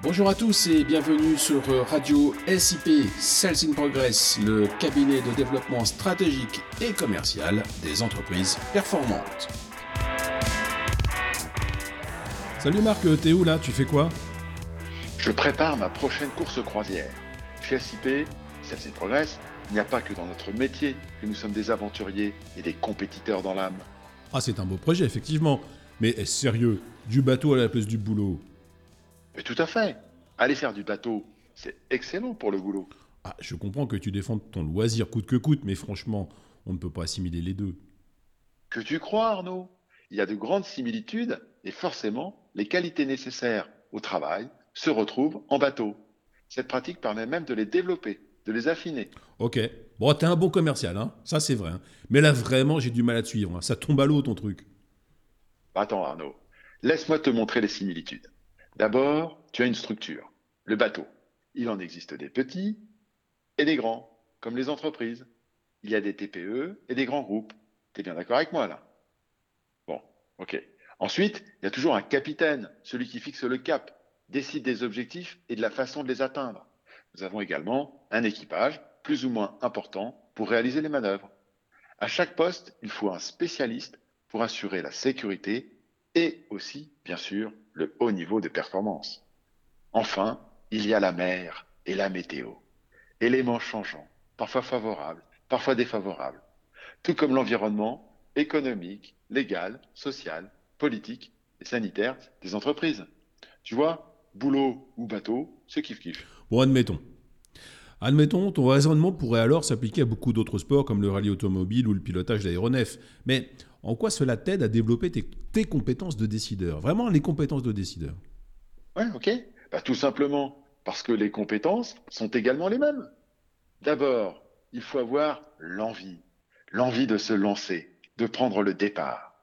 Bonjour à tous et bienvenue sur Radio SIP Sales in Progress, le cabinet de développement stratégique et commercial des entreprises performantes. Salut Marc, t'es où là? Tu fais quoi? Je prépare ma prochaine course croisière. Chez SIP, Sales in Progress, il n'y a pas que dans notre métier que nous sommes des aventuriers et des compétiteurs dans l'âme. Ah, c'est un beau projet, effectivement. Mais est-ce sérieux? Du bateau à la place du boulot? Mais tout à fait. Aller faire du bateau, c'est excellent pour le boulot. Ah, je comprends que tu défends ton loisir coûte que coûte, mais franchement, on ne peut pas assimiler les deux. Que tu crois, Arnaud? Il y a de grandes similitudes et forcément, les qualités nécessaires au travail se retrouvent en bateau. Cette pratique permet même de les développer de les affiner. Ok. Bon, t'es un bon commercial, hein ça c'est vrai. Hein. Mais là vraiment, j'ai du mal à te suivre. Hein. Ça tombe à l'eau ton truc. Attends Arnaud, laisse-moi te montrer les similitudes. D'abord, tu as une structure, le bateau. Il en existe des petits et des grands, comme les entreprises. Il y a des TPE et des grands groupes. T'es bien d'accord avec moi là? Bon, ok. Ensuite, il y a toujours un capitaine, celui qui fixe le cap, décide des objectifs et de la façon de les atteindre. Nous avons également un équipage plus ou moins important pour réaliser les manœuvres. À chaque poste, il faut un spécialiste pour assurer la sécurité et aussi, bien sûr, le haut niveau de performance. Enfin, il y a la mer et la météo, éléments changeants, parfois favorables, parfois défavorables, tout comme l'environnement économique, légal, social, politique et sanitaire des entreprises. Tu vois, boulot ou bateau, ce kiff-kiff. Bon, admettons. Admettons, ton raisonnement pourrait alors s'appliquer à beaucoup d'autres sports comme le rallye automobile ou le pilotage d'aéronefs. Mais en quoi cela t'aide à développer tes, compétences de décideur? Vraiment les compétences de décideur? Ouais, ok. Bah, tout simplement parce que les compétences sont également les mêmes. D'abord, il faut avoir l'envie, l'envie de se lancer, de prendre le départ.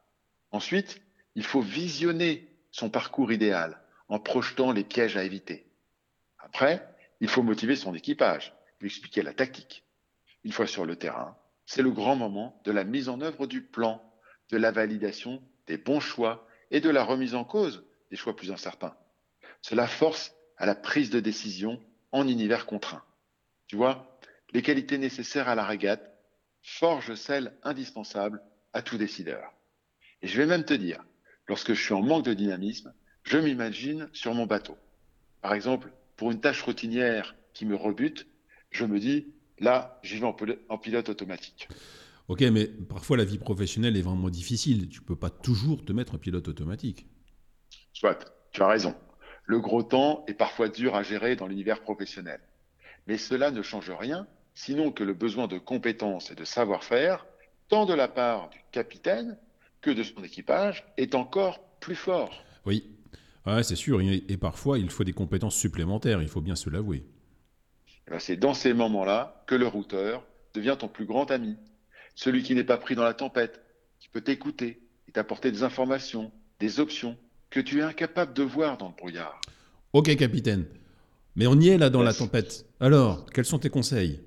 Ensuite, il faut visionner son parcours idéal en projetant les pièges à éviter. Après, il faut motiver son équipage, lui expliquer la tactique. Une fois sur le terrain, c'est le grand moment de la mise en œuvre du plan, de la validation des bons choix et de la remise en cause des choix plus incertains. Cela force à la prise de décision en univers contraint. Tu vois, les qualités nécessaires à la régate forgent celles indispensables à tout décideur. Et je vais même te dire, lorsque je suis en manque de dynamisme, je m'imagine sur mon bateau. Par exemple, pour une tâche routinière qui me rebute, je me dis, là, j'y vais en pilote automatique. Ok, mais parfois la vie professionnelle est vraiment difficile. Tu peux pas toujours te mettre en pilote automatique. Soit, tu as raison. Le gros temps est parfois dur à gérer dans l'univers professionnel. Mais cela ne change rien, sinon que le besoin de compétences et de savoir-faire, tant de la part du capitaine que de son équipage, est encore plus fort. Oui, Ouais, c'est sûr. Et parfois, il faut des compétences supplémentaires, il faut bien se l'avouer. Eh ben, c'est dans ces moments-là que le routeur devient ton plus grand ami. Celui qui n'est pas pris dans la tempête, qui peut t'écouter et t'apporter des informations, des options que tu es incapable de voir dans le brouillard. Ok, capitaine. Mais on y est là dans la tempête. Alors, quels sont tes conseils?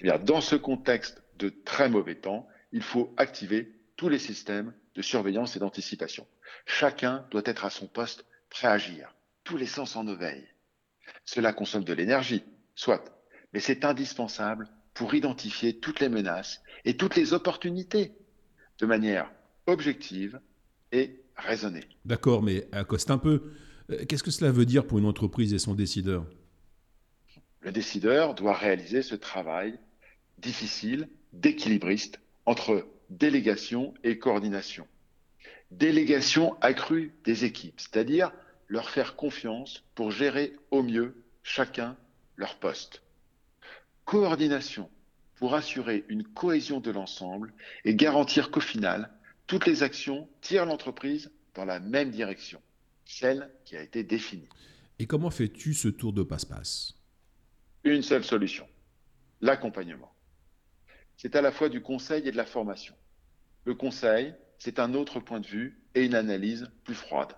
Eh bien, Dans ce contexte de très mauvais temps, il faut activer tous les systèmes de surveillance et d'anticipation. Chacun doit être à son poste, prêt à agir, tous les sens en éveil. Cela consomme de l'énergie, soit, mais c'est indispensable pour identifier toutes les menaces et toutes les opportunités de manière objective et raisonnée. D'accord, mais accoste un peu. Euh, qu'est-ce que cela veut dire pour une entreprise et son décideur? Le décideur doit réaliser ce travail difficile d'équilibriste entre délégation et coordination délégation accrue des équipes, c'est-à-dire leur faire confiance pour gérer au mieux chacun leur poste. Coordination pour assurer une cohésion de l'ensemble et garantir qu'au final, toutes les actions tirent l'entreprise dans la même direction, celle qui a été définie. Et comment fais-tu ce tour de passe-passe? Une seule solution, l'accompagnement. C'est à la fois du conseil et de la formation. Le conseil, c'est un autre point de vue et une analyse plus froide.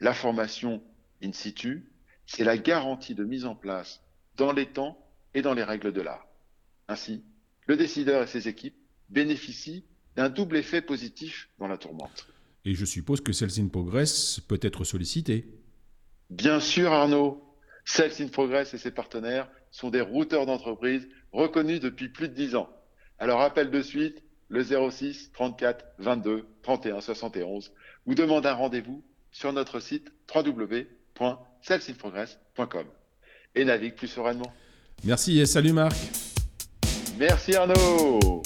La formation in situ, c'est la garantie de mise en place dans les temps et dans les règles de l'art. Ainsi, le décideur et ses équipes bénéficient d'un double effet positif dans la tourmente. Et je suppose que Sales in Progress peut être sollicité. Bien sûr, Arnaud. Sales in Progress et ses partenaires sont des routeurs d'entreprise reconnus depuis plus de 10 ans. Alors appelle de suite le 06 34 22 31 71 ou demande un rendez-vous sur notre site www.salesinprogress.com et navigue plus sereinement. Merci et salut Marc. Merci Arnaud.